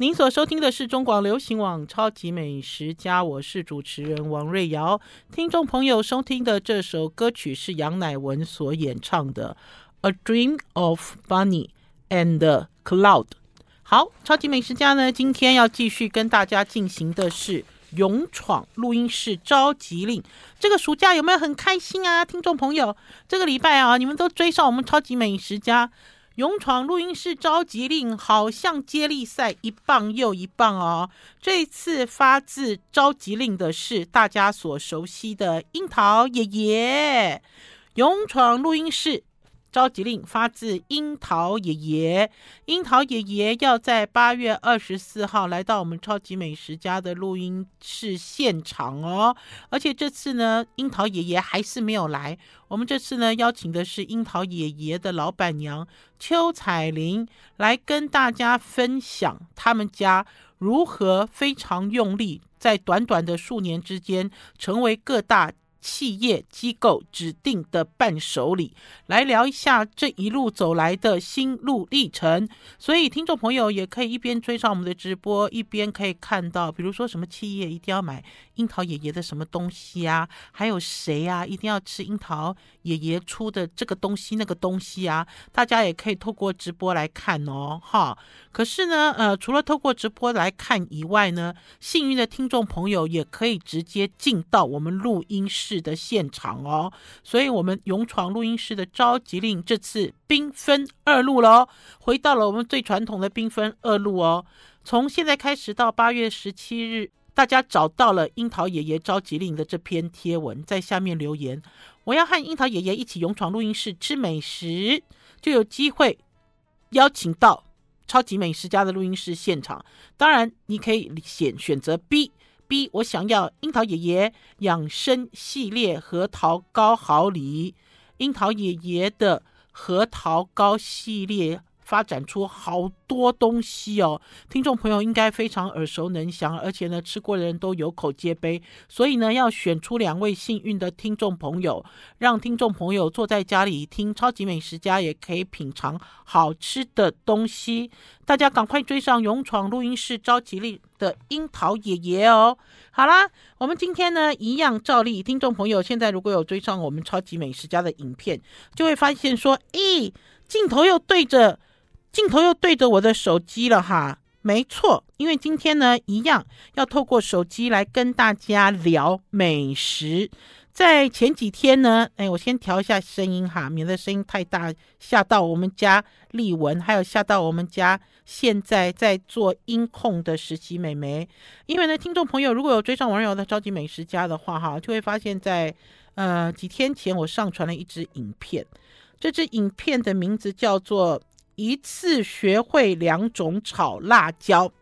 您所收听的是中广流行网《超级美食家》，我是主持人王瑞瑶。听众朋友收听的这首歌曲是杨乃文所演唱的《A Dream of Bunny and Cloud》。好，超级美食家呢，今天要继续跟大家进行的是勇闯录音室召集令。这个暑假有没有很开心啊？听众朋友，这个礼拜啊，你们都追上我们超级美食家。勇闯录音室召集令，好像接力赛，一棒又一棒哦。这次发自召集令的是大家所熟悉的樱桃爷爷。勇闯录音室。召集令发自樱桃爷爷，樱桃爷爷要在八月二十四号来到我们超级美食家的录音室现场哦。而且这次呢，樱桃爷爷还是没有来。我们这次呢，邀请的是樱桃爷爷的老板娘邱彩玲来跟大家分享他们家如何非常用力，在短短的数年之间，成为各大。企业机构指定的伴手礼，来聊一下这一路走来的心路历程。所以听众朋友也可以一边追上我们的直播，一边可以看到，比如说什么企业一定要买樱桃爷爷的什么东西啊，还有谁啊一定要吃樱桃爷爷出的这个东西那个东西啊，大家也可以透过直播来看哦，哈。可是呢，呃，除了透过直播来看以外呢，幸运的听众朋友也可以直接进到我们录音室的现场哦。所以，我们勇闯录音室的召集令这次兵分二路喽，回到了我们最传统的兵分二路哦。从现在开始到八月十七日，大家找到了樱桃爷爷召集令的这篇贴文，在下面留言，我要和樱桃爷爷一起勇闯录音室吃美食，就有机会邀请到。超级美食家的录音室现场，当然你可以选选择 B B，我想要樱桃爷爷养生系列核桃糕好礼，樱桃爷爷的核桃糕系列。发展出好多东西哦，听众朋友应该非常耳熟能详，而且呢，吃过的人都有口皆碑。所以呢，要选出两位幸运的听众朋友，让听众朋友坐在家里听超级美食家，也可以品尝好吃的东西。大家赶快追上勇闯录音室召集令的樱桃爷爷哦！好啦，我们今天呢，一样照例，听众朋友现在如果有追上我们超级美食家的影片，就会发现说，咦，镜头又对着。镜头又对着我的手机了哈，没错，因为今天呢，一样要透过手机来跟大家聊美食。在前几天呢，哎，我先调一下声音哈，免得声音太大吓到我们家丽文，还有吓到我们家现在在做音控的实习美眉。因为呢，听众朋友如果有追上网友的超级美食家的话哈，就会发现在呃几天前我上传了一支影片，这支影片的名字叫做。一次学会两种炒辣椒，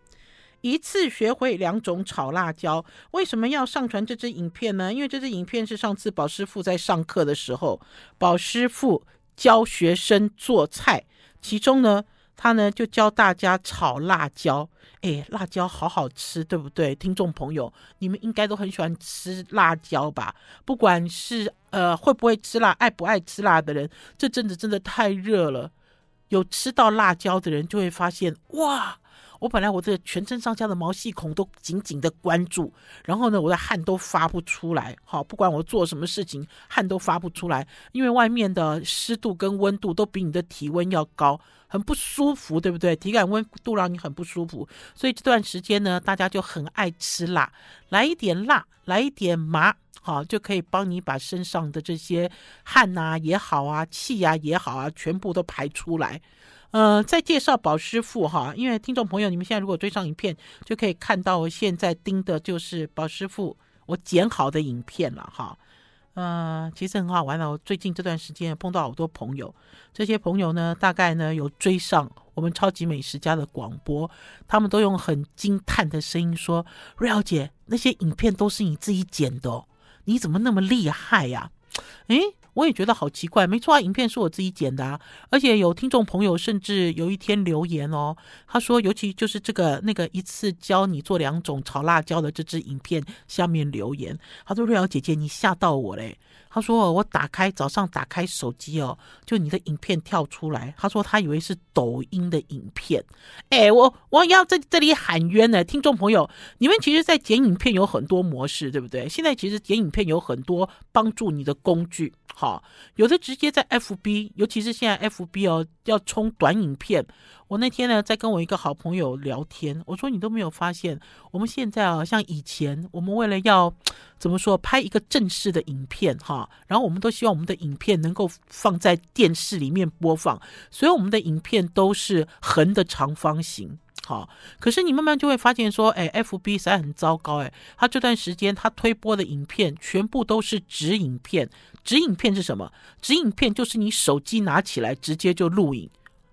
一次学会两种炒辣椒。为什么要上传这支影片呢？因为这支影片是上次宝师傅在上课的时候，宝师傅教学生做菜，其中呢，他呢就教大家炒辣椒。诶，辣椒好好吃，对不对？听众朋友，你们应该都很喜欢吃辣椒吧？不管是呃会不会吃辣，爱不爱吃辣的人，这阵子真的太热了。有吃到辣椒的人就会发现，哇！我本来我这全身上下的毛细孔都紧紧的关住，然后呢，我的汗都发不出来。好，不管我做什么事情，汗都发不出来，因为外面的湿度跟温度都比你的体温要高，很不舒服，对不对？体感温度让你很不舒服，所以这段时间呢，大家就很爱吃辣，来一点辣，来一点麻。好，就可以帮你把身上的这些汗呐、也好啊，气呀、啊、也好啊，全部都排出来。呃，再介绍宝师傅哈，因为听众朋友，你们现在如果追上影片，就可以看到我现在盯的就是宝师傅我剪好的影片了哈。嗯，其实很好玩哦。最近这段时间碰到好多朋友，这些朋友呢，大概呢有追上我们超级美食家的广播，他们都用很惊叹的声音说：“瑞瑶姐，那些影片都是你自己剪的。”你怎么那么厉害呀？诶，我也觉得好奇怪，没错啊，影片是我自己剪的啊，而且有听众朋友甚至有一天留言哦，他说，尤其就是这个那个一次教你做两种炒辣椒的这支影片下面留言，他说瑞瑶姐姐你吓到我嘞。他说：“我打开早上打开手机哦，就你的影片跳出来。他说他以为是抖音的影片。哎，我我要在这里喊冤呢，听众朋友，你们其实，在剪影片有很多模式，对不对？现在其实剪影片有很多帮助你的工具，好，有的直接在 FB，尤其是现在 FB 哦，要冲短影片。我那天呢，在跟我一个好朋友聊天，我说你都没有发现，我们现在啊，像以前，我们为了要怎么说，拍一个正式的影片哈。”然后我们都希望我们的影片能够放在电视里面播放，所以我们的影片都是横的长方形。好，可是你慢慢就会发现说，哎，FB 实在很糟糕，哎，他这段时间他推播的影片全部都是直影片。直影片是什么？直影片就是你手机拿起来直接就录影，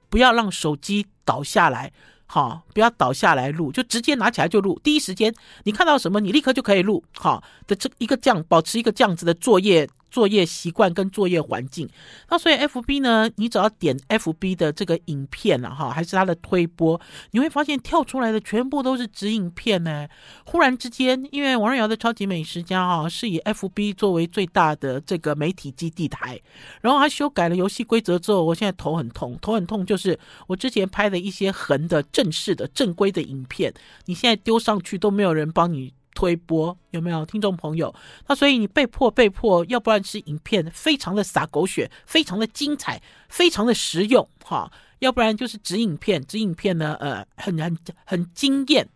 不要让手机倒下来。好，不要倒下来录，就直接拿起来就录。第一时间你看到什么，你立刻就可以录。好的，这一个这样保持一个这样子的作业。作业习惯跟作业环境，那所以 FB 呢，你只要点 FB 的这个影片了哈，还是它的推播，你会发现跳出来的全部都是直影片呢。忽然之间，因为王瑞瑶的超级美食家哈是以 FB 作为最大的这个媒体基地台，然后他修改了游戏规则之后，我现在头很痛，头很痛就是我之前拍的一些横的正式的正规的影片，你现在丢上去都没有人帮你。推播有没有听众朋友？那所以你被迫被迫，要不然是影片非常的洒狗血，非常的精彩，非常的实用哈；要不然就是直影片，直影片呢，呃，很很很惊艳。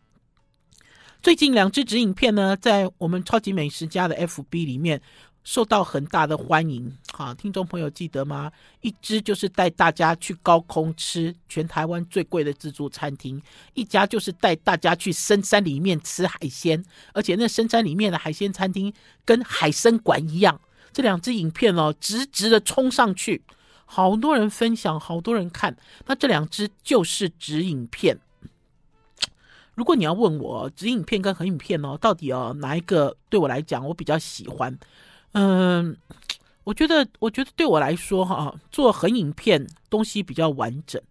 最近两支直影片呢，在我们超级美食家的 FB 里面。受到很大的欢迎，好，听众朋友记得吗？一支就是带大家去高空吃全台湾最贵的自助餐厅，一家就是带大家去深山里面吃海鲜，而且那深山里面的海鲜餐厅跟海参馆一样。这两支影片哦，直直的冲上去，好多人分享，好多人看。那这两支就是直影片。如果你要问我直影片跟横影片哦，到底哦哪一个对我来讲我比较喜欢？嗯，我觉得，我觉得对我来说，哈，做横影片东西比较完整。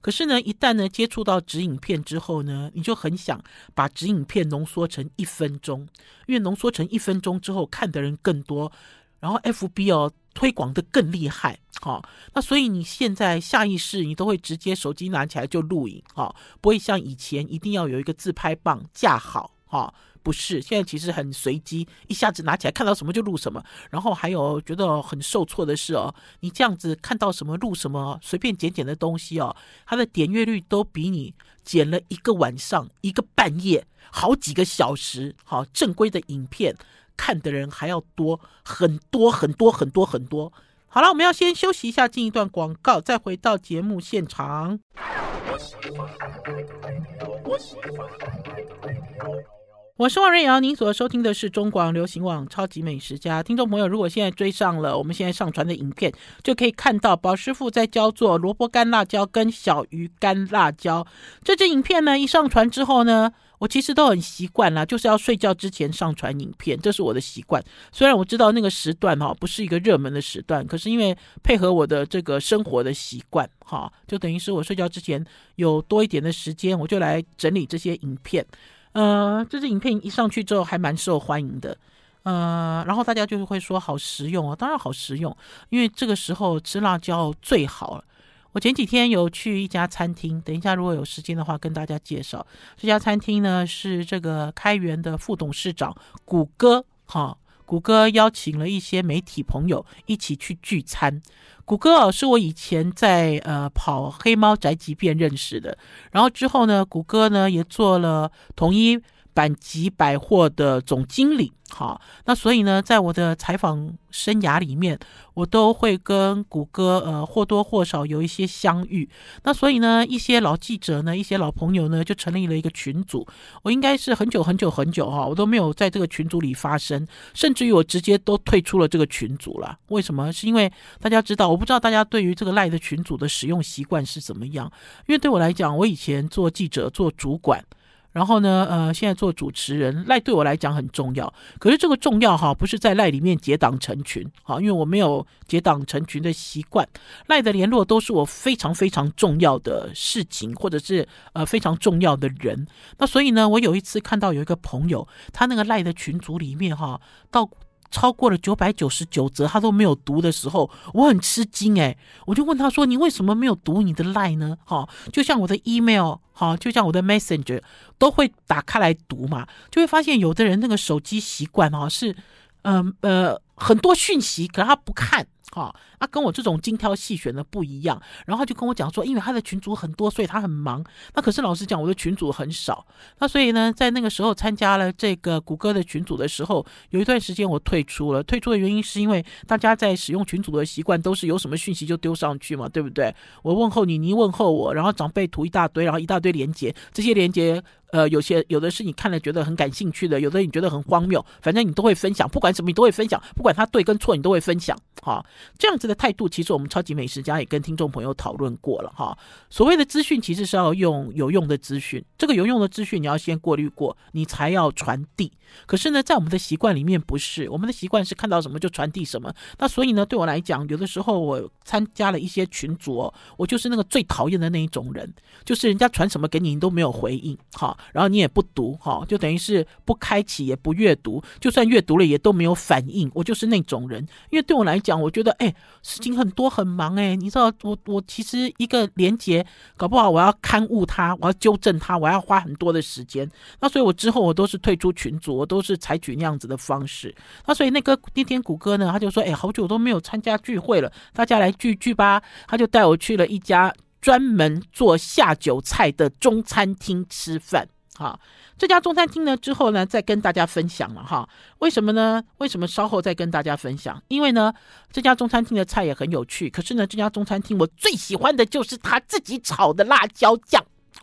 可是呢，一旦呢接触到直影片之后呢，你就很想把直影片浓缩成一分钟，因为浓缩成一分钟之后看的人更多，然后 FB 哦推广的更厉害，哈。那所以你现在下意识你都会直接手机拿起来就录影，哈，不会像以前一定要有一个自拍棒架好，哈。不是，现在其实很随机，一下子拿起来看到什么就录什么。然后还有觉得很受挫的是哦，你这样子看到什么录什么，随便剪剪的东西哦，它的点阅率都比你剪了一个晚上、一个半夜、好几个小时，好正规的影片看的人还要多很多很多很多很多。好了，我们要先休息一下，进一段广告，再回到节目现场。我是王瑞瑶，您所收听的是中广流行网超级美食家。听众朋友，如果现在追上了我们现在上传的影片，就可以看到宝师傅在教做萝卜干辣椒跟小鱼干辣椒。这支影片呢，一上传之后呢，我其实都很习惯啦，就是要睡觉之前上传影片，这是我的习惯。虽然我知道那个时段哈不是一个热门的时段，可是因为配合我的这个生活的习惯哈，就等于是我睡觉之前有多一点的时间，我就来整理这些影片。呃，这支影片一上去之后还蛮受欢迎的，呃，然后大家就会说好实用哦，当然好实用，因为这个时候吃辣椒最好了。我前几天有去一家餐厅，等一下如果有时间的话跟大家介绍这家餐厅呢，是这个开源的副董事长谷歌，哈，谷歌邀请了一些媒体朋友一起去聚餐。谷歌啊，是我以前在呃跑黑猫宅急便认识的，然后之后呢，谷歌呢也做了统一阪急百货的总经理。好，那所以呢，在我的采访生涯里面，我都会跟谷歌呃或多或少有一些相遇。那所以呢，一些老记者呢，一些老朋友呢，就成立了一个群组。我应该是很久很久很久哈，我都没有在这个群组里发声，甚至于我直接都退出了这个群组了。为什么？是因为大家知道，我不知道大家对于这个赖的群组的使用习惯是怎么样。因为对我来讲，我以前做记者做主管。然后呢，呃，现在做主持人，赖对我来讲很重要。可是这个重要哈，不是在赖里面结党成群，哈，因为我没有结党成群的习惯。赖的联络都是我非常非常重要的事情，或者是呃非常重要的人。那所以呢，我有一次看到有一个朋友，他那个赖的群组里面哈，到。超过了九百九十九折，他都没有读的时候，我很吃惊诶，我就问他说：“你为什么没有读你的 line 呢？”哈，就像我的 email，哈，就像我的 messenger，都会打开来读嘛，就会发现有的人那个手机习惯哈是，嗯呃，很多讯息，可他不看。好，啊、跟我这种精挑细选的不一样。然后他就跟我讲说，因为他的群组很多，所以他很忙。那可是老实讲，我的群组很少。那所以呢，在那个时候参加了这个谷歌的群组的时候，有一段时间我退出了。退出的原因是因为大家在使用群组的习惯都是有什么讯息就丢上去嘛，对不对？我问候你，你问候我，然后长辈图一大堆，然后一大堆连接，这些连接。呃，有些有的是你看了觉得很感兴趣的，有的你觉得很荒谬，反正你都会分享，不管什么你都会分享，不管它对跟错你都会分享，好，这样子的态度，其实我们超级美食家也跟听众朋友讨论过了，哈。所谓的资讯其实是要用有用的资讯，这个有用的资讯你要先过滤过，你才要传递。可是呢，在我们的习惯里面不是，我们的习惯是看到什么就传递什么。那所以呢，对我来讲，有的时候我参加了一些群组哦，我就是那个最讨厌的那一种人，就是人家传什么给你，你都没有回应，哈。然后你也不读哈，就等于是不开启也不阅读，就算阅读了也都没有反应。我就是那种人，因为对我来讲，我觉得哎，事情很多很忙哎，你知道我我其实一个连结搞不好我要勘误它，我要纠正它，我要花很多的时间。那所以我之后我都是退出群组，我都是采取那样子的方式。那所以那个那天谷歌呢，他就说哎，好久都没有参加聚会了，大家来聚聚吧。他就带我去了一家专门做下酒菜的中餐厅吃饭。好，这家中餐厅呢，之后呢，再跟大家分享了哈。为什么呢？为什么稍后再跟大家分享？因为呢，这家中餐厅的菜也很有趣。可是呢，这家中餐厅我最喜欢的就是他自己炒的辣椒酱。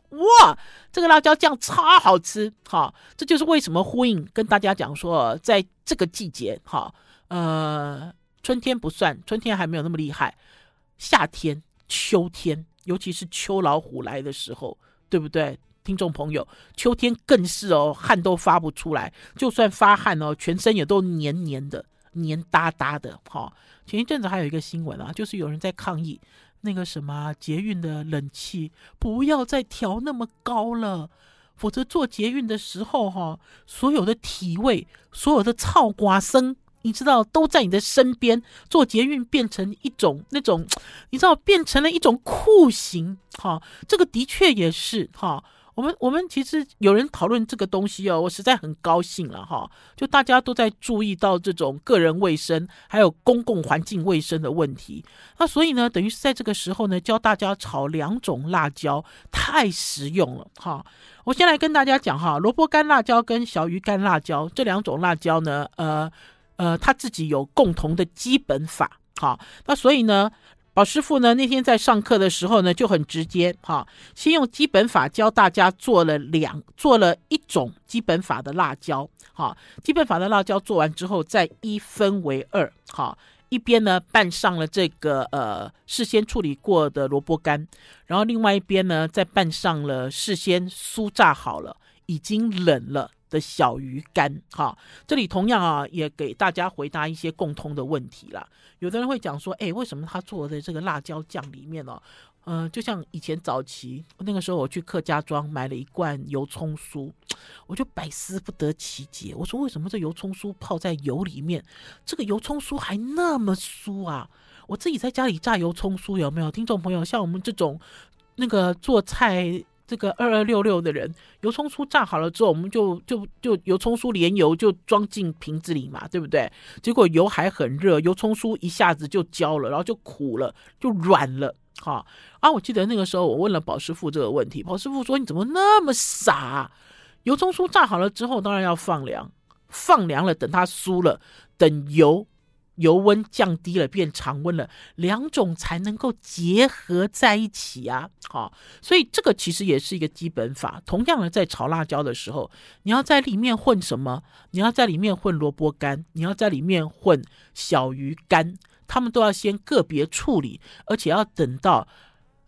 哇，这个辣椒酱超好吃。哈，这就是为什么呼应跟大家讲说，在这个季节，哈，呃，春天不算，春天还没有那么厉害。夏天、秋天，尤其是秋老虎来的时候，对不对？听众朋友，秋天更是哦，汗都发不出来，就算发汗哦，全身也都黏黏的、黏哒哒的。哈、前一阵子还有一个新闻啊，就是有人在抗议那个什么捷运的冷气不要再调那么高了，否则坐捷运的时候哈、所有的体味、所有的臭刮声。你知道都在你的身边，坐捷运变成一种那种，你知道变成了一种酷刑，哈，这个的确也是哈。我们我们其实有人讨论这个东西哦，我实在很高兴了哈。就大家都在注意到这种个人卫生还有公共环境卫生的问题，那所以呢，等于是在这个时候呢，教大家炒两种辣椒，太实用了哈。我先来跟大家讲哈，萝卜干辣椒跟小鱼干辣椒这两种辣椒呢，呃。呃，他自己有共同的基本法，好，那所以呢，宝师傅呢那天在上课的时候呢就很直接，哈，先用基本法教大家做了两做了一种基本法的辣椒，哈，基本法的辣椒做完之后再一分为二，哈，一边呢拌上了这个呃事先处理过的萝卜干，然后另外一边呢再拌上了事先酥炸好了，已经冷了。的小鱼干，哈，这里同样啊，也给大家回答一些共通的问题啦。有的人会讲说，哎，为什么他做的这个辣椒酱里面呢、哦？嗯、就像以前早期那个时候，我去客家庄买了一罐油葱酥，我就百思不得其解。我说，为什么这油葱酥泡在油里面，这个油葱酥还那么酥啊？我自己在家里炸油葱酥有没有？听众朋友，像我们这种那个做菜。这个二二六六的人，油葱酥炸好了之后，我们就就就油葱酥连油就装进瓶子里嘛，对不对？结果油还很热，油葱酥一下子就焦了，然后就苦了，就软了。哈啊！我记得那个时候我问了宝师傅这个问题，宝师傅说：“你怎么那么傻？油葱酥炸好了之后，当然要放凉，放凉了，等它酥了，等油。”油温降低了，变常温了，两种才能够结合在一起啊！好，所以这个其实也是一个基本法。同样的，在炒辣椒的时候，你要在里面混什么？你要在里面混萝卜干，你要在里面混小鱼干，他们都要先个别处理，而且要等到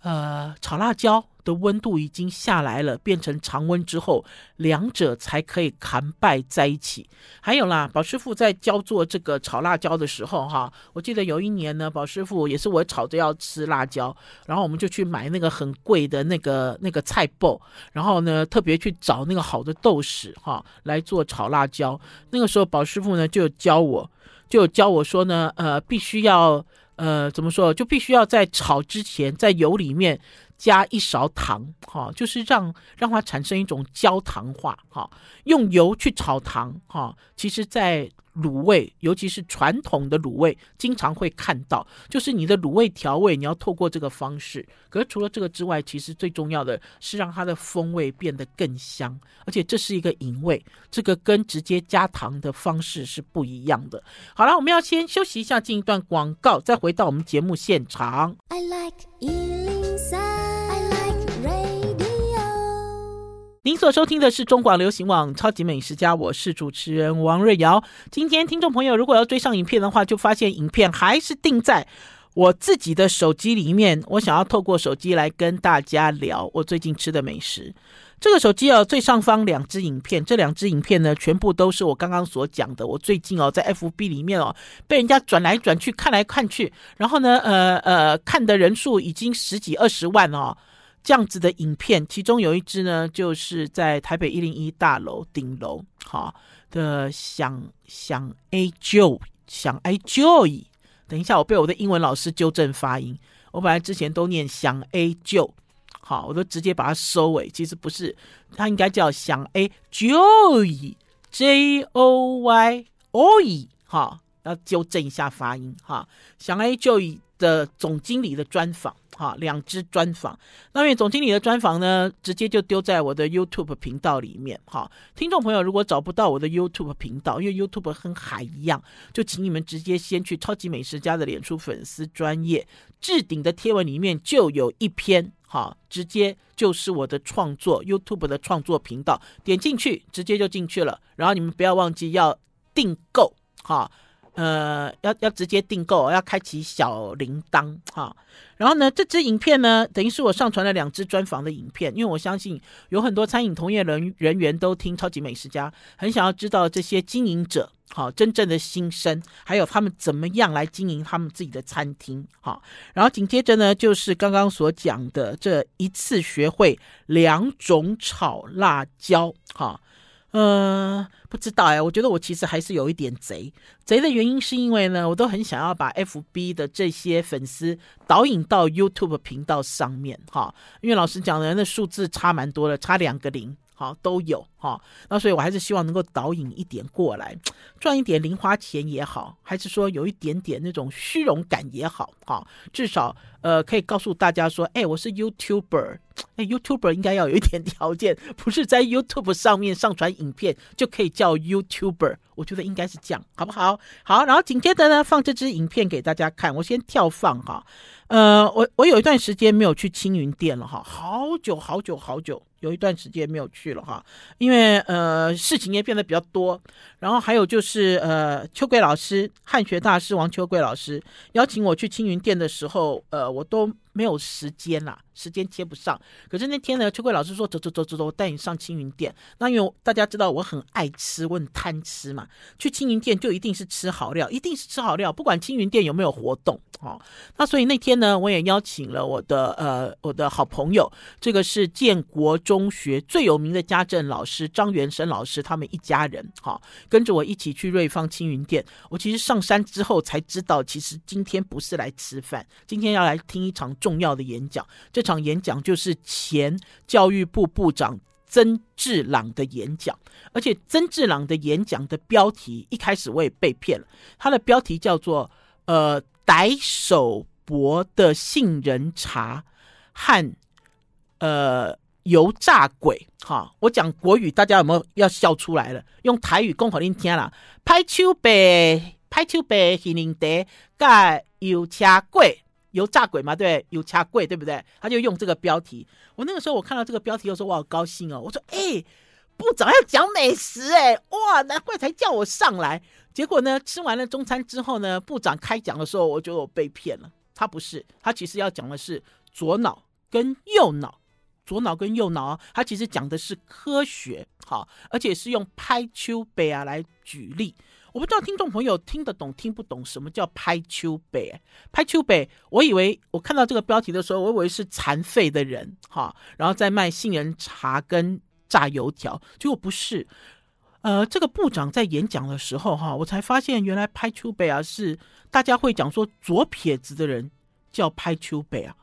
呃炒辣椒的温度已经下来了，变成常温之后，两者才可以扛败在一起。还有啦，宝师傅在教做这个炒辣椒的时候，哈，我记得有一年呢，宝师傅也是我炒着要吃辣椒，然后我们就去买那个很贵的那个那个菜脯，然后呢，特别去找那个好的豆豉，哈，来做炒辣椒。那个时候，宝师傅呢就教我，就教我说呢，呃，必须要，呃，怎么说，就必须要在炒之前，在油里面。加一勺糖，哈，就是让让它产生一种焦糖化，哈，用油去炒糖，哈，其实，在卤味，尤其是传统的卤味，经常会看到，就是你的卤味调味，你要透过这个方式。可是除了这个之外，其实最重要的是让它的风味变得更香，而且这是一个隐味，这个跟直接加糖的方式是不一样的。好了，我们要先休息一下，进一段广告，再回到我们节目现场。I like 您所收听的是中广流行网《超级美食家》，我是主持人王瑞瑶。今天听众朋友如果要追上影片的话，就发现影片还是定在我自己的手机里面。我想要透过手机来跟大家聊我最近吃的美食。这个手机哦，最上方两支影片，这两支影片呢，全部都是我刚刚所讲的。我最近哦，在 FB 里面哦，被人家转来转去，看来看去，然后呢，呃呃，看的人数已经十几二十万哦。这样子的影片，其中有一支呢，就是在台北一零一大楼顶楼，哈的想想 A Joy 想 A Joy。等一下，我被我的英文老师纠正发音，我本来之前都念想 A Joy，好，我都直接把它收尾，其实不是，它应该叫想 A Joy，J O Y O Y，哈，要纠正一下发音，哈，想 A Joy 的总经理的专访。哈，两支专访。那因为总经理的专访呢，直接就丢在我的 YouTube 频道里面。哈，听众朋友如果找不到我的 YouTube 频道，因为 YouTube 跟海一样，就请你们直接先去超级美食家的脸书粉丝专页置顶的贴文里面就有一篇，好，直接就是我的创作 YouTube 的创作频道，点进去直接就进去了。然后你们不要忘记要订购，哈。呃，要要直接订购，要开启小铃铛哈。然后呢，这支影片呢，等于是我上传了两支专访的影片，因为我相信有很多餐饮同业人人员都听超级美食家，很想要知道这些经营者哈真正的心声，还有他们怎么样来经营他们自己的餐厅哈。然后紧接着呢，就是刚刚所讲的这一次学会两种炒辣椒哈。呃，不知道哎，我觉得我其实还是有一点贼。贼的原因是因为呢，我都很想要把 FB 的这些粉丝导引到 YouTube 频道上面哈，因为老师讲的，那数字差蛮多的，差两个零。好，都有哈，那所以我还是希望能够导引一点过来，赚一点零花钱也好，还是说有一点点那种虚荣感也好，哈，至少呃可以告诉大家说，哎，我是 YouTuber，哎，YouTuber 应该要有一点条件，不是在 YouTube 上面上传影片就可以叫 YouTuber，我觉得应该是这样，好不好？好，然后紧接着呢，放这支影片给大家看，我先跳放哈，呃，我我有一段时间没有去青云店了哈，好久好久好久。有一段时间没有去了哈，因为呃事情也变得比较多，然后还有就是呃秋桂老师汉学大师王秋桂老师邀请我去青云店的时候，呃我都没有时间啦，时间接不上。可是那天呢，秋桂老师说走走走走走，我带你上青云店。那因为大家知道我很爱吃，我很贪吃嘛，去青云店就一定是吃好料，一定是吃好料，不管青云店有没有活动。哦，那所以那天呢，我也邀请了我的呃我的好朋友，这个是建国中中学最有名的家政老师张元生老师，他们一家人，好，跟着我一起去瑞芳青云店。我其实上山之后才知道，其实今天不是来吃饭，今天要来听一场重要的演讲。这场演讲就是前教育部部长曾志朗的演讲，而且曾志朗的演讲的标题一开始我也被骗了，他的标题叫做呃。逮手博的杏仁茶和呃油炸鬼，哈，我讲国语，大家有没有要笑出来了？用台语讲给您听啦，拍手伯，拍手伯杏仁茶加油炸鬼，油炸鬼嘛，对，油炸鬼，对不对？他就用这个标题。我那个时候我看到这个标题的时候，我好高兴哦。我说，哎、欸，部长要讲美食，哎，哇，难怪才叫我上来。结果呢，吃完了中餐之后呢，部长开讲的时候，我觉得我被骗了。他不是，他其实要讲的是左脑跟右脑左脑跟右脑啊，它其实讲的是科学，好，而且是用拍丘北啊来举例。我不知道听众朋友听得懂听不懂什么叫拍丘北？拍丘北，我以为我看到这个标题的时候，我以为是残废的人，哈，然后在卖杏仁茶跟炸油条，结果不是。呃，这个部长在演讲的时候，哈，我才发现原来拍丘北啊是大家会讲说左撇子的人叫拍丘北啊，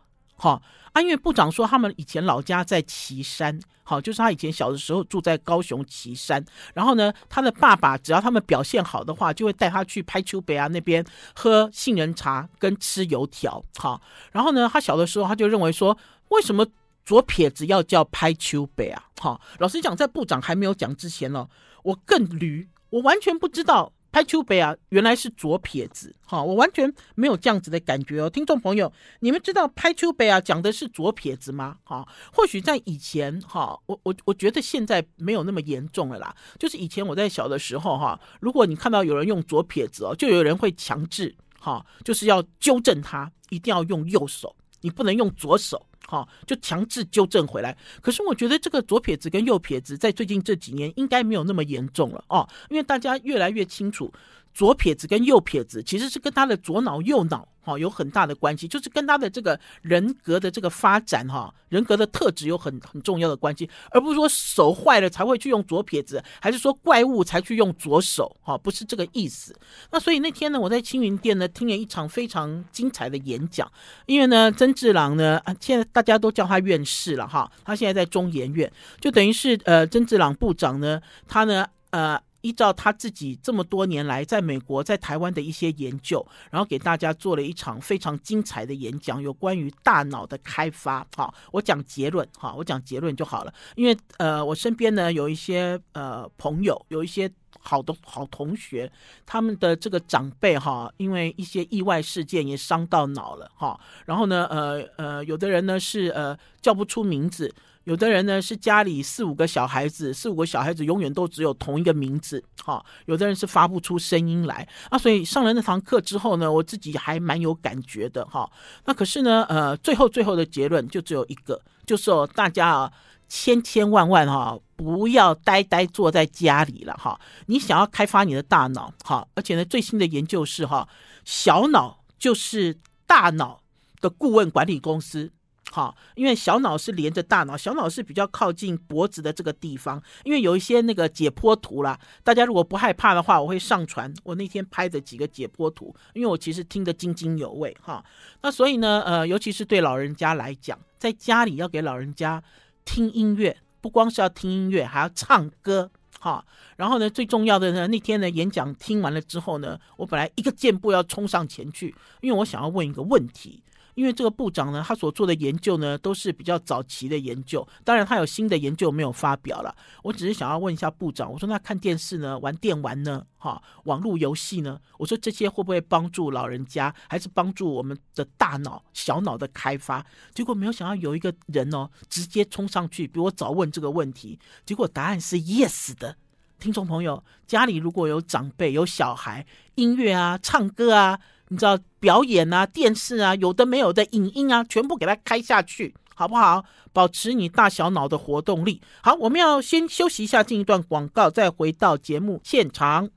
哈啊，因为部长说他们以前老家在岐山，好，就是他以前小的时候住在高雄岐山，然后呢，他的爸爸只要他们表现好的话，就会带他去拍丘北啊那边喝杏仁茶跟吃油条，好，然后呢，他小的时候他就认为说，为什么左撇子要叫拍丘北啊？好，老实讲，在部长还没有讲之前呢。我更驴，我完全不知道拍手背啊，原来是左撇子，哈，我完全没有这样子的感觉哦。听众朋友，你们知道拍手背啊讲的是左撇子吗？哈，或许在以前，哈，我我我觉得现在没有那么严重了啦。就是以前我在小的时候，哈，如果你看到有人用左撇子哦，就有人会强制，哈，就是要纠正他，一定要用右手，你不能用左手。好，就强制纠正回来。可是我觉得这个左撇子跟右撇子，在最近这几年应该没有那么严重了哦，因为大家越来越清楚，左撇子跟右撇子其实是跟他的左脑右脑。好，有很大的关系，就是跟他的这个人格的这个发展，哈，人格的特质有很很重要的关系，而不是说手坏了才会去用左撇子，还是说怪物才去用左手，哈，不是这个意思。那所以那天呢，我在青云店呢听了一场非常精彩的演讲，因为呢，曾志朗呢，现在大家都叫他院士了，哈，他现在在中研院，就等于是呃，曾志朗部长呢，他呢，呃。依照他自己这么多年来在美国、在台湾的一些研究，然后给大家做了一场非常精彩的演讲，有关于大脑的开发。好，我讲结论，哈，我讲结论就好了。因为呃，我身边呢有一些呃朋友，有一些好的好同学，他们的这个长辈哈，因为一些意外事件也伤到脑了哈。然后呢，呃呃，有的人呢是呃叫不出名字。有的人呢是家里四五个小孩子，四五个小孩子永远都只有同一个名字，哈。有的人是发不出声音来啊，所以上了那堂课之后呢，我自己还蛮有感觉的，哈。那可是呢，呃，最后最后的结论就只有一个，就是哦大家啊，千千万万哈，不要呆呆坐在家里了，哈。你想要开发你的大脑，哈，而且呢，最新的研究是哈，小脑就是大脑的顾问管理公司。好，因为小脑是连着大脑，小脑是比较靠近脖子的这个地方。因为有一些那个解剖图啦，大家如果不害怕的话，我会上传我那天拍的几个解剖图。因为我其实听得津津有味哈。那所以呢，呃，尤其是对老人家来讲，在家里要给老人家听音乐，不光是要听音乐，还要唱歌哈。然后呢，最重要的呢，那天呢演讲听完了之后呢，我本来一个箭步要冲上前去，因为我想要问一个问题。因为这个部长呢，他所做的研究呢，都是比较早期的研究。当然，他有新的研究没有发表了。我只是想要问一下部长，我说那看电视呢，玩电玩呢，哈，网络游戏呢，我说这些会不会帮助老人家，还是帮助我们的大脑、小脑的开发？结果没有想到有一个人哦，直接冲上去比我早问这个问题，结果答案是 yes 的。听众朋友，家里如果有长辈、有小孩，音乐啊、唱歌啊。你知道表演啊、电视啊，有的没有的影音啊，全部给它开下去，好不好？保持你大小脑的活动力。好，我们要先休息一下，进一段广告，再回到节目现场。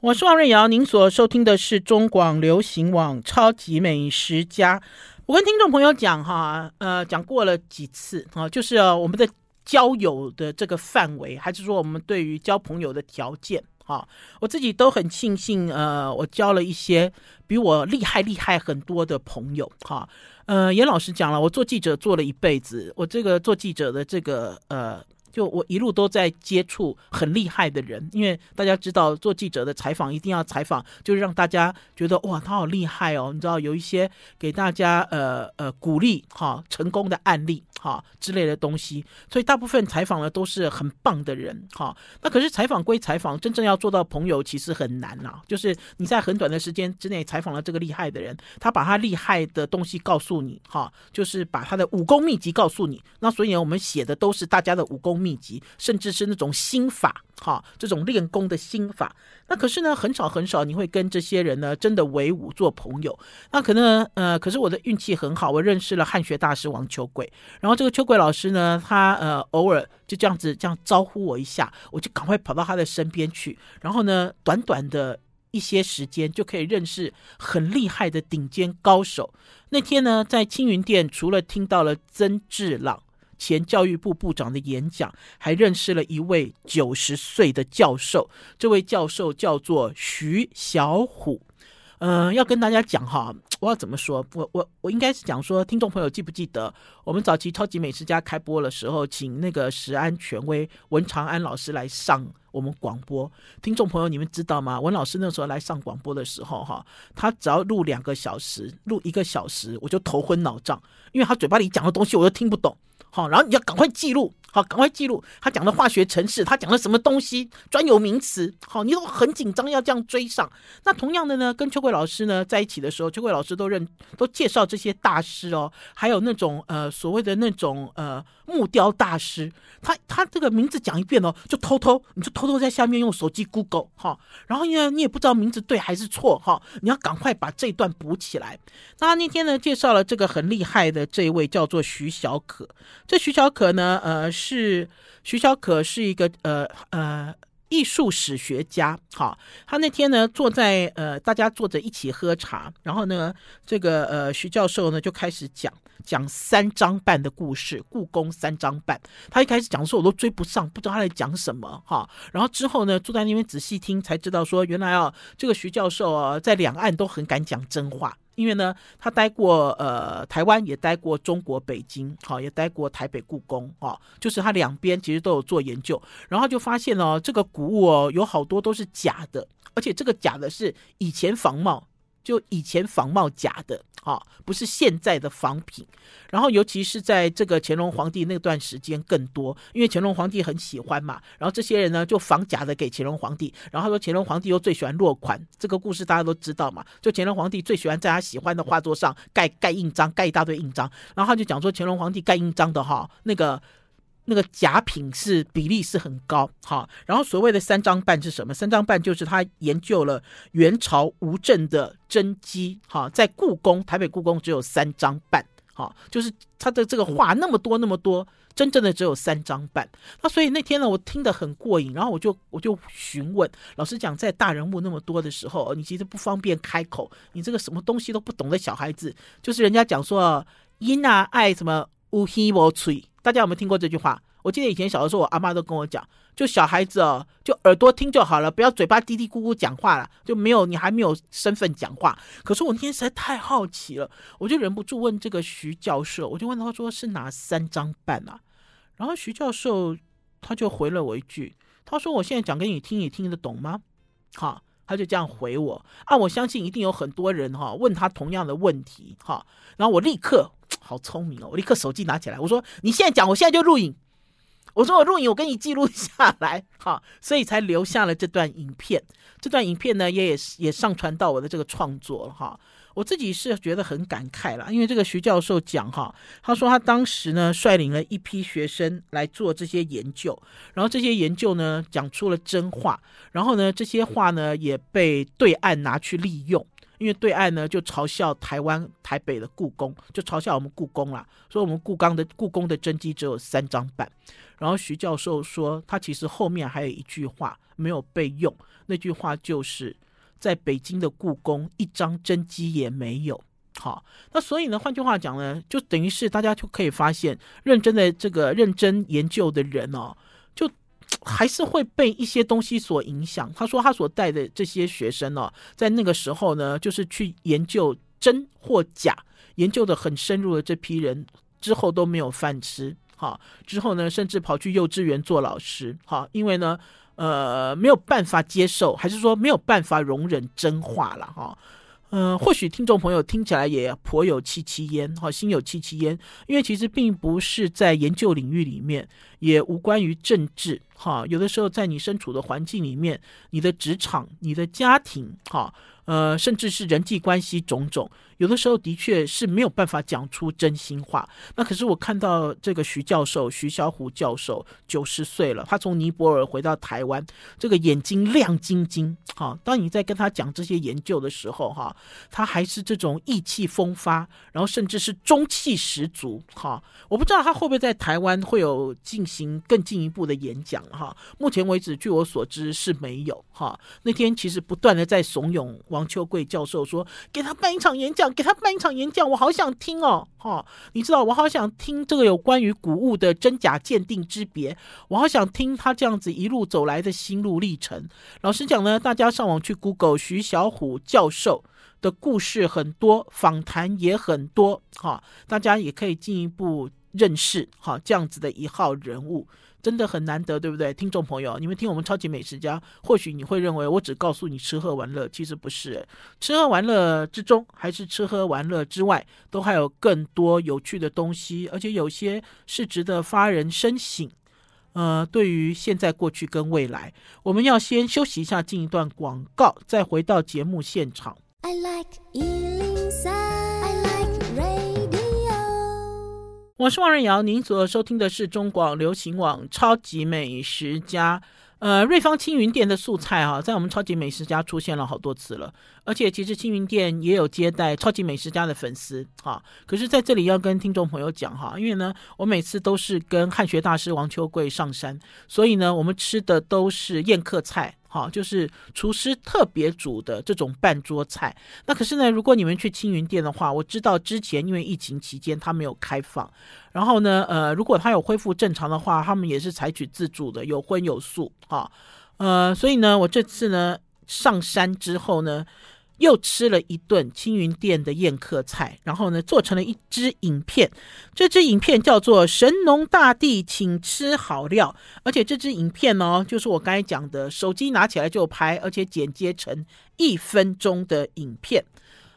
我是王瑞瑶，您所收听的是中广流行网《超级美食家》。我跟听众朋友讲哈，呃，讲过了几次啊，就是我们的。交友的这个范围，还是说我们对于交朋友的条件，哈，我自己都很庆幸，呃，我交了一些比我厉害厉害很多的朋友，哈，呃，严老师讲了，我做记者做了一辈子，我这个做记者的这个，呃。就我一路都在接触很厉害的人，因为大家知道做记者的采访一定要采访，就是让大家觉得哇，他好厉害哦。你知道有一些给大家呃呃鼓励哈成功的案例哈之类的东西，所以大部分采访的都是很棒的人哈。那可是采访归采访，真正要做到朋友其实很难呐。就是你在很短的时间之内采访了这个厉害的人，他把他厉害的东西告诉你哈，就是把他的武功秘籍告诉你。那所以呢，我们写的都是大家的武功。秘籍，甚至是那种心法，哈，这种练功的心法。那可是呢，很少很少你会跟这些人呢真的为伍做朋友。那可能呃，可是我的运气很好，我认识了汉学大师王秋桂。然后这个秋桂老师呢，他呃偶尔就这样子这样招呼我一下，我就赶快跑到他的身边去。然后呢，短短的。一些时间就可以认识很厉害的顶尖高手。那天呢，在青云殿，除了听到了曾志朗前教育部部长的演讲，还认识了一位九十岁的教授。这位教授叫做徐小虎。嗯、要跟大家讲哈，我要怎么说？我我我应该是讲说，听众朋友记不记得我们早期超级美食家开播的时候，请那个食安权威文长安老师来上我们广播。听众朋友，你们知道吗？文老师那时候来上广播的时候，哈，他只要录两个小时，录一个小时，我就头昏脑胀，因为他嘴巴里讲的东西我都听不懂。好，然后你要赶快记录。好，赶快记录他讲的化学程式，他讲的什么东西，专有名词。好，你都很紧张，要这样追上。那同样的呢，跟秋桂老师呢在一起的时候，秋桂老师都认都介绍这些大师哦，还有那种呃所谓的那种呃木雕大师，他他这个名字讲一遍哦，就偷偷你就偷偷在下面用手机 Google 哈，然后呢你也不知道名字对还是错哈，你要赶快把这一段补起来。那那天呢介绍了这个很厉害的这位叫做徐小可，这徐小可呢呃。是徐小可是一个呃呃艺术史学家，好，他那天呢坐在呃大家坐着一起喝茶，然后呢这个呃徐教授呢就开始讲讲三章半的故事，故宫三章半，他一开始讲的时候我都追不上，不知道他在讲什么哈，然后之后呢坐在那边仔细听才知道说原来啊这个徐教授啊在两岸都很敢讲真话。因为呢，他待过呃台湾，也待过中国北京，好，也待过台北故宫，啊，就是他两边其实都有做研究，然后就发现哦，这个古物哦，有好多都是假的，而且这个假的是以前仿冒。就以前仿冒假的，啊，不是现在的仿品。然后，尤其是在这个乾隆皇帝那段时间更多，因为乾隆皇帝很喜欢嘛。然后这些人呢，就仿假的给乾隆皇帝。然后说，乾隆皇帝又最喜欢落款，这个故事大家都知道嘛。就乾隆皇帝最喜欢在他喜欢的画作上盖盖印章，盖一大堆印章。然后他就讲说，乾隆皇帝盖印章的哈，那个。那个假品是比例是很高，好，然后所谓的三张半是什么？三张半就是他研究了元朝吴镇的真迹，哈，在故宫台北故宫只有三张半，哈，就是他的这个画那么多那么多，真正的只有三张半。那所以那天呢，我听得很过瘾，然后我就我就询问老师讲，在大人物那么多的时候，你其实不方便开口，你这个什么东西都不懂的小孩子，就是人家讲说因啊爱什么乌黑无吹。大家有没有听过这句话？我记得以前小的时候，我阿妈都跟我讲，就小孩子哦，就耳朵听就好了，不要嘴巴嘀嘀咕咕讲话了，就没有你还没有身份讲话。可是我那天实在太好奇了，我就忍不住问这个徐教授，我就问他说是哪三张半啊？然后徐教授他就回了我一句，他说我现在讲给你听，你听得懂吗？好，他就这样回我啊，我相信一定有很多人哈问他同样的问题哈，然后我立刻。好聪明哦！我立刻手机拿起来，我说：“你现在讲，我现在就录影。”我说：“我录影，我给你记录下来。”哈，所以才留下了这段影片。这段影片呢，也也也上传到我的这个创作了哈。我自己是觉得很感慨了，因为这个徐教授讲哈，他说他当时呢率领了一批学生来做这些研究，然后这些研究呢讲出了真话，然后呢这些话呢也被对岸拿去利用。因为对岸呢就嘲笑台湾台北的故宫，就嘲笑我们故宫啦，说我们故宫的故宫的真迹只有三张半。然后徐教授说，他其实后面还有一句话没有被用，那句话就是在北京的故宫一张真迹也没有。好，那所以呢，换句话讲呢，就等于是大家就可以发现，认真的这个认真研究的人哦，就。还是会被一些东西所影响。他说他所带的这些学生呢，在那个时候呢，就是去研究真或假，研究的很深入的这批人之后都没有饭吃。好，之后呢，甚至跑去幼稚园做老师。好，因为呢，呃，没有办法接受，还是说没有办法容忍真话了。哈。嗯、或许听众朋友听起来也颇有戚戚焉，哈，心有戚戚焉，因为其实并不是在研究领域里面，也无关于政治，哈，有的时候在你身处的环境里面，你的职场、你的家庭，哈。呃，甚至是人际关系种种，有的时候的确是没有办法讲出真心话。那可是我看到这个徐教授，徐小虎教授九十岁了，他从尼泊尔回到台湾，这个眼睛亮晶晶。哈，当你在跟他讲这些研究的时候，哈，他还是这种意气风发，然后甚至是中气十足。哈，我不知道他会不会在台湾会有进行更进一步的演讲。哈，目前为止，据我所知是没有。哈，那天其实不断的在怂恿王秋桂教授说：“给他办一场演讲，给他办一场演讲，我好想听哦，哈，你知道，我好想听这个有关于古物的真假鉴定之别，我好想听他这样子一路走来的心路历程。老实讲呢，大家上网去 Google 徐小虎教授的故事很多，访谈也很多，哈，大家也可以进一步认识哈这样子的一号人物。”真的很难得，对不对？听众朋友，你们听我们超级美食家，或许你会认为我只告诉你吃喝玩乐，其实不是。吃喝玩乐之中，还是吃喝玩乐之外，都还有更多有趣的东西，而且有些是值得发人深省。呃，对于现在、过去跟未来，我们要先休息一下，进一段广告，再回到节目现场。I like 我是王瑞瑶，您所收听的是中广流行网超级美食家。呃，瑞芳青云店的素菜啊，在我们超级美食家出现了好多次了，而且其实青云店也有接待超级美食家的粉丝啊。可是在这里要跟听众朋友讲哈，因为呢，我每次都是跟汉学大师王秋桂上山，所以呢，我们吃的都是宴客菜。好，就是厨师特别煮的这种半桌菜。那可是呢，如果你们去青云店的话，我知道之前因为疫情期间他没有开放。然后呢，呃，如果他有恢复正常的话，他们也是采取自助的，有荤有素。哈，呃，所以呢，我这次呢上山之后呢。又吃了一顿青云店的宴客菜，然后呢，做成了一支影片。这支影片叫做《神农大帝请吃好料》，而且这支影片呢、就是我刚才讲的，手机拿起来就拍，而且剪接成一分钟的影片。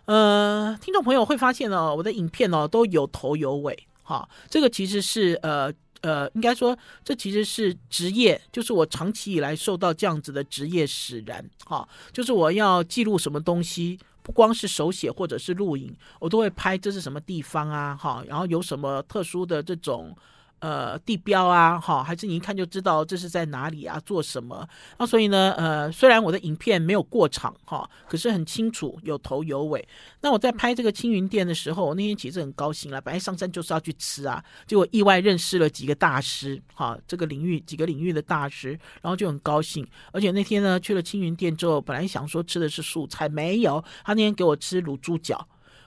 呃，听众朋友会发现哦，我的影片哦都有头有尾，哈，这个其实是呃。呃，应该说，这其实是职业，就是我长期以来受到这样子的职业使然，哈，就是我要记录什么东西，不光是手写或者是录影，我都会拍这是什么地方啊，哈，然后有什么特殊的这种。呃，地标啊，哈，还是你一看就知道这是在哪里啊，做什么？那所以呢，呃，虽然我的影片没有过场，哈，可是很清楚，有头有尾。那我在拍这个青云店的时候，我那天其实很高兴了，本来上山就是要去吃啊，结果意外认识了几个大师，哈，这个领域几个领域的大师，然后就很高兴。而且那天呢，去了青云店之后，本来想说吃的是素菜，没有，他那天给我吃卤猪脚。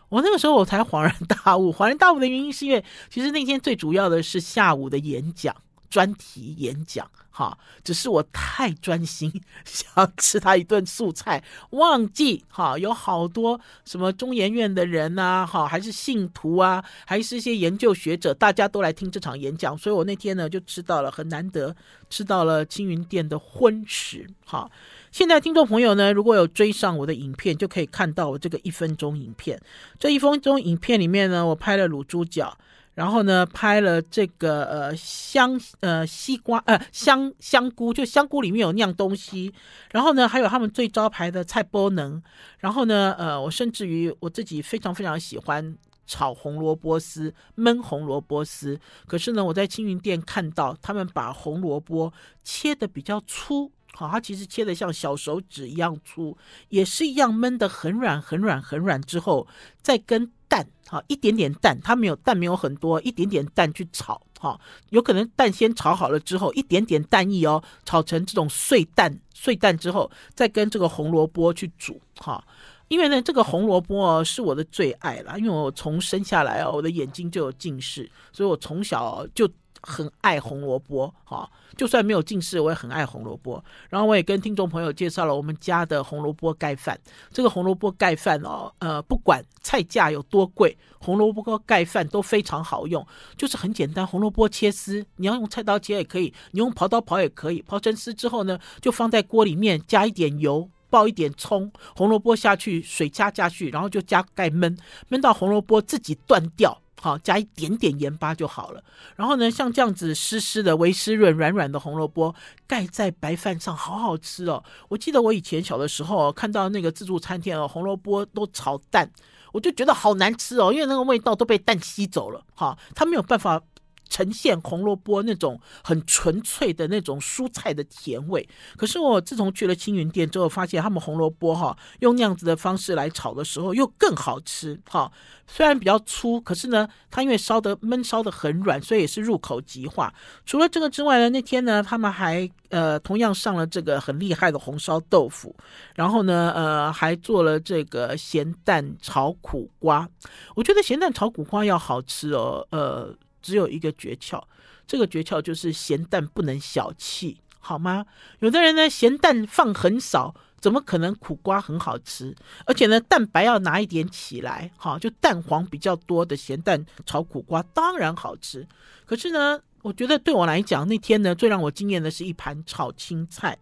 我那个时候我才恍然大悟，恍然大悟的原因是因为，其实那天最主要的是下午的演讲，专题演讲，哈，只是我太专心 想吃他一顿素菜，忘记哈，有好多什么中研院的人呐，哈，还是信徒啊，还是一些研究学者，大家都来听这场演讲，所以我那天呢就吃到了很难得，吃到了青云店的荤食，哈。现在听众朋友呢，如果有追上我的影片，就可以看到我这个一分钟影片。这一分钟影片里面呢，我拍了卤猪脚，然后呢拍了这个呃香呃西瓜呃香香菇，就香菇里面有酿东西，然后呢还有他们最招牌的菜波能，然后呢呃我甚至于我自己非常非常喜欢炒红萝卜丝、焖红萝卜丝，可是呢我在青云店看到他们把红萝卜切的比较粗。好，它其实切的像小手指一样粗，也是一样焖得很软、很软、很软之后，再跟蛋，哈，一点点蛋，它没有蛋没有很多，一点点蛋去炒，哈，有可能蛋先炒好了之后，一点点蛋液哦，炒成这种碎蛋，碎蛋之后，再跟这个红萝卜去煮，哈，因为呢，这个红萝卜是我的最爱啦，因为我从生下来哦，我的眼睛就有近视，所以我从小就。很爱红萝卜，哈，就算没有近视，我也很爱红萝卜。然后我也跟听众朋友介绍了我们家的红萝卜盖饭。这个红萝卜盖饭哦，呃，不管菜价有多贵，红萝卜盖饭都非常好用，就是很简单。红萝卜切丝，你要用菜刀切也可以，你用刨刀刨也可以。刨成丝之后呢，就放在锅里面，加一点油，爆一点葱，红萝卜下去，水加下去，然后就加盖焖，焖到红萝卜自己断掉。好，加一点点盐巴就好了。然后呢，像这样子湿湿的、微湿润、软软的红萝卜盖在白饭上，好好吃哦。我记得我以前小的时候看到那个自助餐厅哦，红萝卜都炒蛋，我就觉得好难吃哦，因为那个味道都被蛋吸走了。哈，它没有办法。呈现红萝卜那种很纯粹的那种蔬菜的甜味，可是我自从去了青云店之后，发现他们红萝卜哈用那样子的方式来炒的时候又更好吃哈。虽然比较粗，可是呢，它因为烧的焖烧的很软，所以也是入口即化。除了这个之外呢，那天呢他们还呃同样上了这个很厉害的红烧豆腐，然后呢呃还做了这个咸蛋炒苦瓜。我觉得咸蛋炒苦瓜要好吃哦，呃。只有一个诀窍，这个诀窍就是咸蛋不能小气，好吗？有的人呢，咸蛋放很少，怎么可能苦瓜很好吃？而且呢，蛋白要拿一点起来，哈，就蛋黄比较多的咸蛋炒苦瓜当然好吃。可是呢，我觉得对我来讲，那天呢，最让我惊艳的是一盘炒青菜。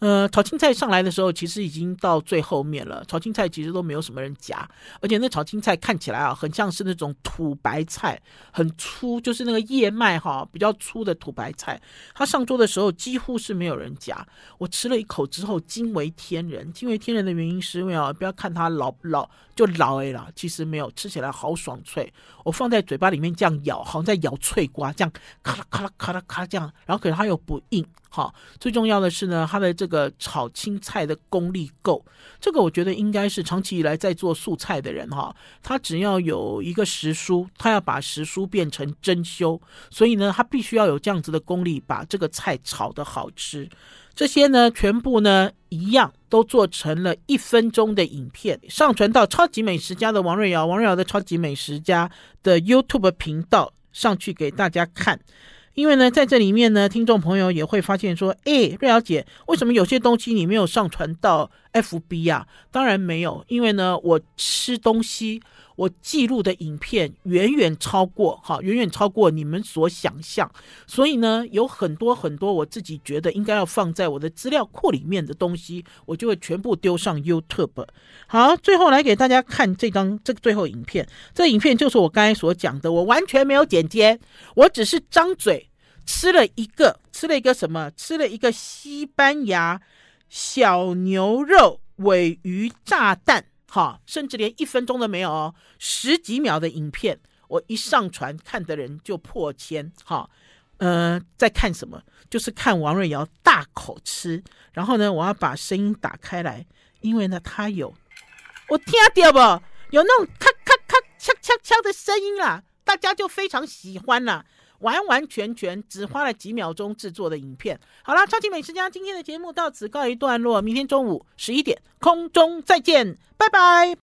呃，炒青菜上来的时候，其实已经到最后面了。炒青菜其实都没有什么人夹，而且那炒青菜看起来啊，很像是那种土白菜，很粗，就是那个叶脉哈比较粗的土白菜。它上桌的时候几乎是没有人夹。我吃了一口之后惊为天人，惊为天人的原因是因为啊，不要看它老老就老哎了，其实没有，吃起来好爽脆。我放在嘴巴里面这样咬，好像在咬脆瓜，这样咔啦咔啦咔啦咔啦这样，然后可是它又不硬。好，最重要的是呢，它的这个炒青菜的功力够。这个我觉得应该是长期以来在做素菜的人哈，他只要有一个时蔬，他要把时蔬变成珍馐，所以呢，他必须要有这样子的功力，把这个菜炒得好吃。这些呢，全部呢一样都做成了一分钟的影片，上传到超级美食家的王瑞瑶，王瑞瑶的超级美食家的 YouTube 频道上去给大家看。因为呢，在这里面呢，听众朋友也会发现说，哎，瑞瑶姐，为什么有些东西你没有上传到 FB 啊？当然没有，因为呢，我吃东西，我记录的影片远远超过，哈，远远超过你们所想象。所以呢，有很多很多我自己觉得应该要放在我的资料库里面的东西，我就会全部丢上 YouTube。好，最后来给大家看这张这个最后影片，这影片就是我刚才所讲的，我完全没有剪接，我只是张嘴。吃了一个，吃了一个什么？吃了一个西班牙小牛肉尾鱼炸弹，哈，甚至连一分钟都没有哦，十几秒的影片，我一上传，看的人就破千，哈，呃，在看什么？就是看王瑞瑶大口吃，然后呢，我要把声音打开来，因为呢，他有，我听到不？有那种咔咔咔敲敲敲的声音啦，大家就非常喜欢啦。完完全全只花了几秒钟制作的影片。好了，超级美食家今天的节目到此告一段落，明天中午十一点空中再见，拜拜。